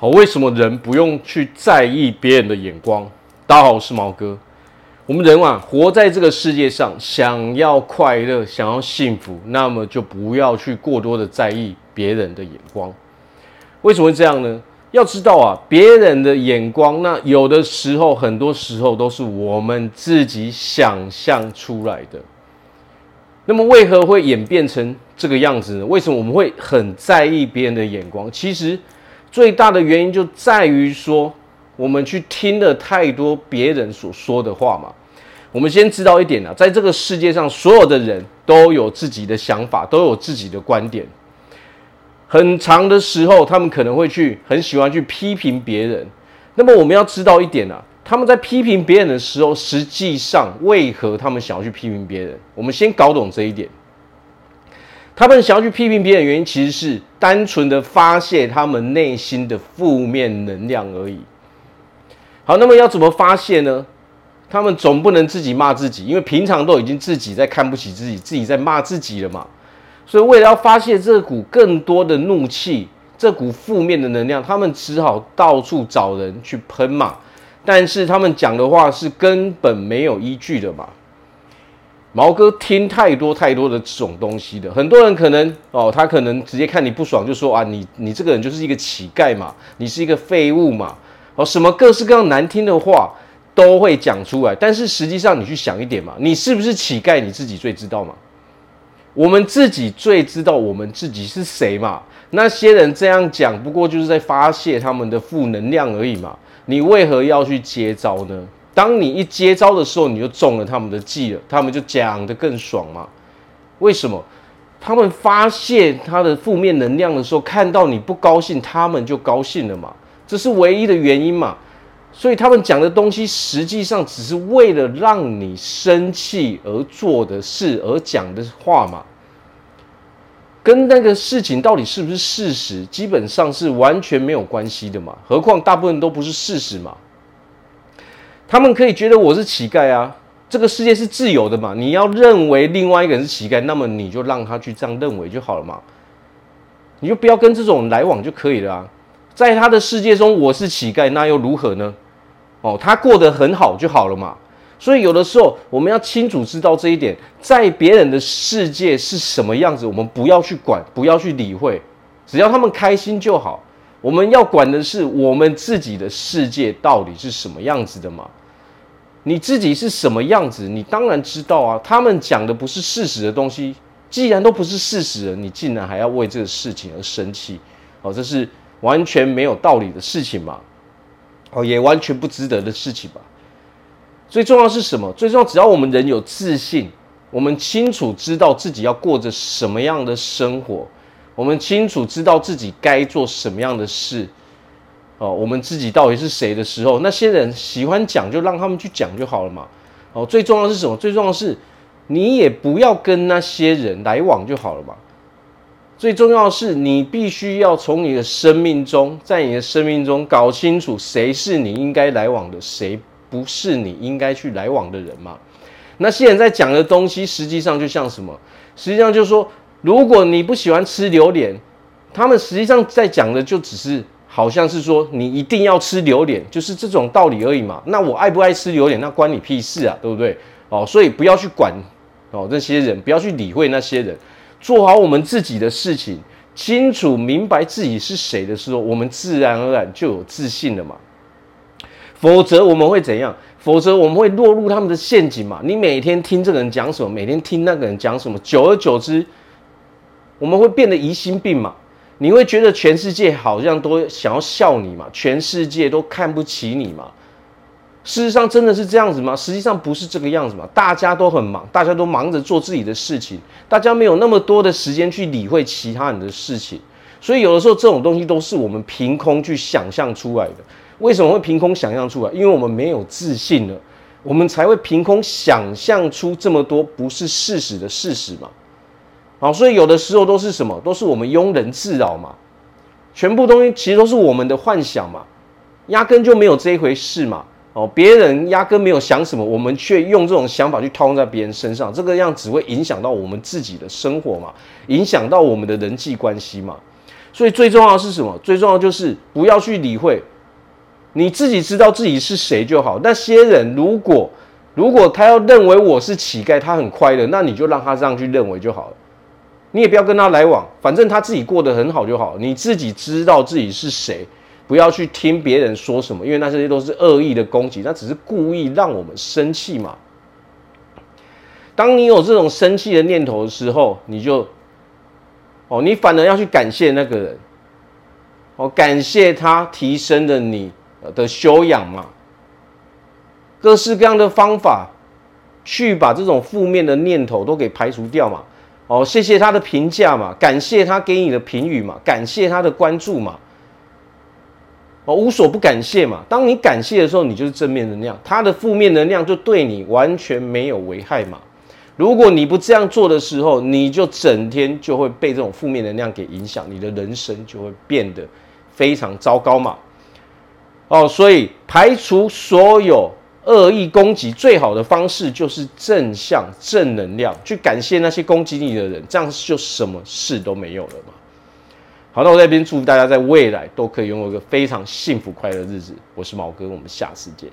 好，为什么人不用去在意别人的眼光？大家好，我是毛哥。我们人啊，活在这个世界上，想要快乐，想要幸福，那么就不要去过多的在意别人的眼光。为什么会这样呢？要知道啊，别人的眼光，那有的时候，很多时候都是我们自己想象出来的。那么为何会演变成这个样子呢？为什么我们会很在意别人的眼光？其实最大的原因就在于说，我们去听了太多别人所说的话嘛。我们先知道一点啊，在这个世界上，所有的人都有自己的想法，都有自己的观点。很长的时候，他们可能会去很喜欢去批评别人。那么我们要知道一点啊，他们在批评别人的时候，实际上为何他们想要去批评别人？我们先搞懂这一点。他们想要去批评别人的原因，其实是单纯的发泄他们内心的负面能量而已。好，那么要怎么发泄呢？他们总不能自己骂自己，因为平常都已经自己在看不起自己，自己在骂自己了嘛。所以为了要发泄这股更多的怒气，这股负面的能量，他们只好到处找人去喷嘛。但是他们讲的话是根本没有依据的嘛。毛哥听太多太多的这种东西的，很多人可能哦，他可能直接看你不爽就说啊，你你这个人就是一个乞丐嘛，你是一个废物嘛，哦，什么各式各样难听的话。都会讲出来，但是实际上你去想一点嘛，你是不是乞丐？你自己最知道嘛。我们自己最知道我们自己是谁嘛。那些人这样讲，不过就是在发泄他们的负能量而已嘛。你为何要去接招呢？当你一接招的时候，你就中了他们的计了，他们就讲得更爽嘛。为什么？他们发泄他的负面能量的时候，看到你不高兴，他们就高兴了嘛。这是唯一的原因嘛。所以他们讲的东西，实际上只是为了让你生气而做的事，而讲的话嘛，跟那个事情到底是不是事实，基本上是完全没有关系的嘛。何况大部分都不是事实嘛。他们可以觉得我是乞丐啊，这个世界是自由的嘛。你要认为另外一个人是乞丐，那么你就让他去这样认为就好了嘛。你就不要跟这种来往就可以了啊。在他的世界中，我是乞丐，那又如何呢？哦，他过得很好就好了嘛。所以有的时候我们要清楚知道这一点，在别人的世界是什么样子，我们不要去管，不要去理会，只要他们开心就好。我们要管的是我们自己的世界到底是什么样子的嘛？你自己是什么样子，你当然知道啊。他们讲的不是事实的东西，既然都不是事实了，你竟然还要为这个事情而生气？哦，这是。完全没有道理的事情嘛，哦，也完全不值得的事情吧。最重要是什么？最重要，只要我们人有自信，我们清楚知道自己要过着什么样的生活，我们清楚知道自己该做什么样的事，哦，我们自己到底是谁的时候，那些人喜欢讲就让他们去讲就好了嘛。哦，最重要是什么？最重要是，你也不要跟那些人来往就好了嘛。最重要的是，你必须要从你的生命中，在你的生命中搞清楚谁是你应该来往的，谁不是你应该去来往的人嘛。那些人在讲的东西，实际上就像什么？实际上就是说，如果你不喜欢吃榴莲，他们实际上在讲的就只是，好像是说你一定要吃榴莲，就是这种道理而已嘛。那我爱不爱吃榴莲，那关你屁事啊，对不对？哦，所以不要去管哦那些人，不要去理会那些人。做好我们自己的事情，清楚明白自己是谁的时候，我们自然而然就有自信了嘛。否则我们会怎样？否则我们会落入他们的陷阱嘛。你每天听这个人讲什么，每天听那个人讲什么，久而久之，我们会变得疑心病嘛。你会觉得全世界好像都想要笑你嘛，全世界都看不起你嘛。事实上真的是这样子吗？实际上不是这个样子嘛。大家都很忙，大家都忙着做自己的事情，大家没有那么多的时间去理会其他人的事情。所以有的时候这种东西都是我们凭空去想象出来的。为什么会凭空想象出来？因为我们没有自信了，我们才会凭空想象出这么多不是事实的事实嘛。好，所以有的时候都是什么？都是我们庸人自扰嘛。全部东西其实都是我们的幻想嘛，压根就没有这一回事嘛。哦，别人压根没有想什么，我们却用这种想法去套用在别人身上，这个样只会影响到我们自己的生活嘛，影响到我们的人际关系嘛。所以最重要是什么？最重要就是不要去理会，你自己知道自己是谁就好。那些人如果如果他要认为我是乞丐，他很快乐，那你就让他这样去认为就好了。你也不要跟他来往，反正他自己过得很好就好。你自己知道自己是谁，不要去听别人说什么，因为那些都是恶意的攻击，那只是故意让我们生气嘛。当你有这种生气的念头的时候，你就哦，你反而要去感谢那个人，哦，感谢他提升了你的修养嘛。各式各样的方法去把这种负面的念头都给排除掉嘛。哦，谢谢他的评价嘛，感谢他给你的评语嘛，感谢他的关注嘛。哦，无所不感谢嘛。当你感谢的时候，你就是正面能量，他的负面能量就对你完全没有危害嘛。如果你不这样做的时候，你就整天就会被这种负面能量给影响，你的人生就会变得非常糟糕嘛。哦，所以排除所有。恶意攻击最好的方式就是正向正能量，去感谢那些攻击你的人，这样就什么事都没有了嘛。好，那我在这边祝福大家在未来都可以拥有一个非常幸福快乐的日子。我是毛哥，我们下次见。